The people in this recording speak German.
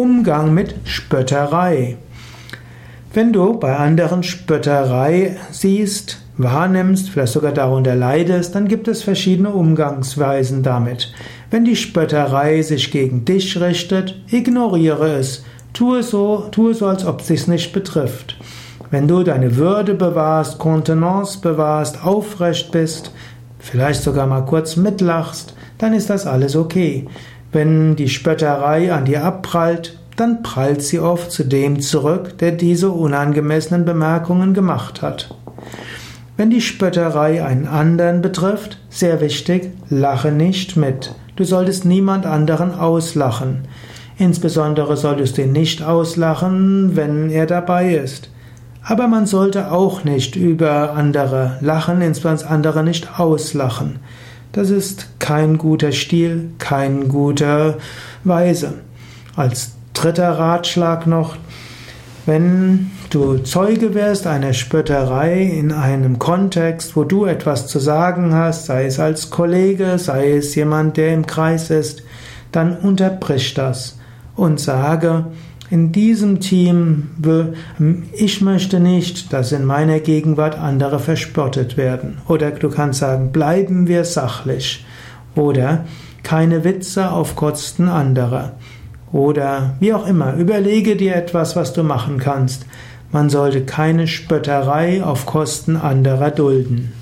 Umgang mit Spötterei. Wenn du bei anderen Spötterei siehst, wahrnimmst, vielleicht sogar darunter leidest, dann gibt es verschiedene Umgangsweisen damit. Wenn die Spötterei sich gegen dich richtet, ignoriere es. Tue so, tue so, als ob es dich nicht betrifft. Wenn du deine Würde bewahrst, Kontenance bewahrst, aufrecht bist, vielleicht sogar mal kurz mitlachst, dann ist das alles okay. Wenn die Spötterei an dir abprallt, dann prallt sie oft zu dem zurück, der diese unangemessenen Bemerkungen gemacht hat. Wenn die Spötterei einen anderen betrifft, sehr wichtig, lache nicht mit. Du solltest niemand anderen auslachen. Insbesondere solltest du ihn nicht auslachen, wenn er dabei ist. Aber man sollte auch nicht über andere lachen, insbesondere andere nicht auslachen. Das ist kein guter Stil, kein guter Weise. Als dritter Ratschlag noch, wenn du Zeuge wirst einer Spötterei in einem Kontext, wo du etwas zu sagen hast, sei es als Kollege, sei es jemand, der im Kreis ist, dann unterbrich das und sage, in diesem Team, ich möchte nicht, dass in meiner Gegenwart andere verspottet werden. Oder du kannst sagen, bleiben wir sachlich. Oder keine Witze auf Kosten anderer. Oder wie auch immer, überlege dir etwas, was du machen kannst. Man sollte keine Spötterei auf Kosten anderer dulden.